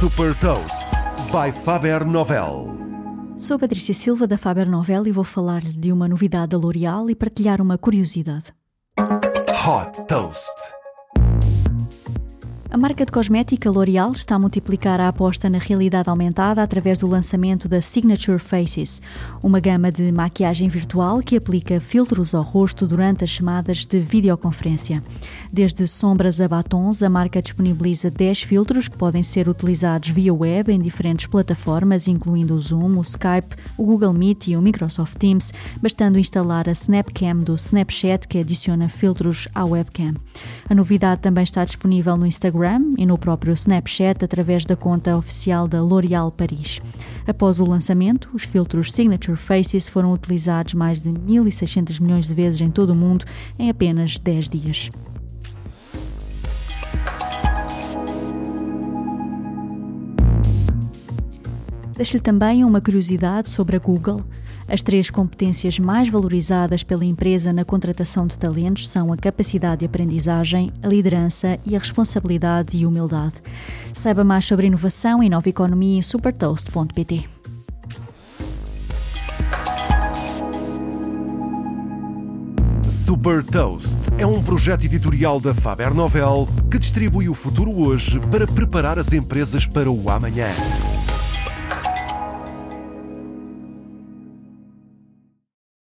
Super Toast by Faber Novel. Sou Patrícia Silva da Faber Novel e vou falar-lhe de uma novidade da L'Oréal e partilhar uma curiosidade. Hot Toast. A marca de cosmética L'Oréal está a multiplicar a aposta na realidade aumentada através do lançamento da Signature Faces, uma gama de maquiagem virtual que aplica filtros ao rosto durante as chamadas de videoconferência. Desde sombras a batons, a marca disponibiliza 10 filtros que podem ser utilizados via web em diferentes plataformas, incluindo o Zoom, o Skype, o Google Meet e o Microsoft Teams, bastando instalar a Snapcam do Snapchat que adiciona filtros à webcam. A novidade também está disponível no Instagram Instagram e no próprio Snapchat através da conta oficial da L'Oréal Paris. Após o lançamento, os filtros Signature Faces foram utilizados mais de 1.600 milhões de vezes em todo o mundo em apenas 10 dias. Deixo-lhe também uma curiosidade sobre a Google. As três competências mais valorizadas pela empresa na contratação de talentos são a capacidade de aprendizagem, a liderança e a responsabilidade e humildade. Saiba mais sobre inovação e nova economia em supertoast.pt. Super Toast é um projeto editorial da Faber Novel que distribui o futuro hoje para preparar as empresas para o amanhã.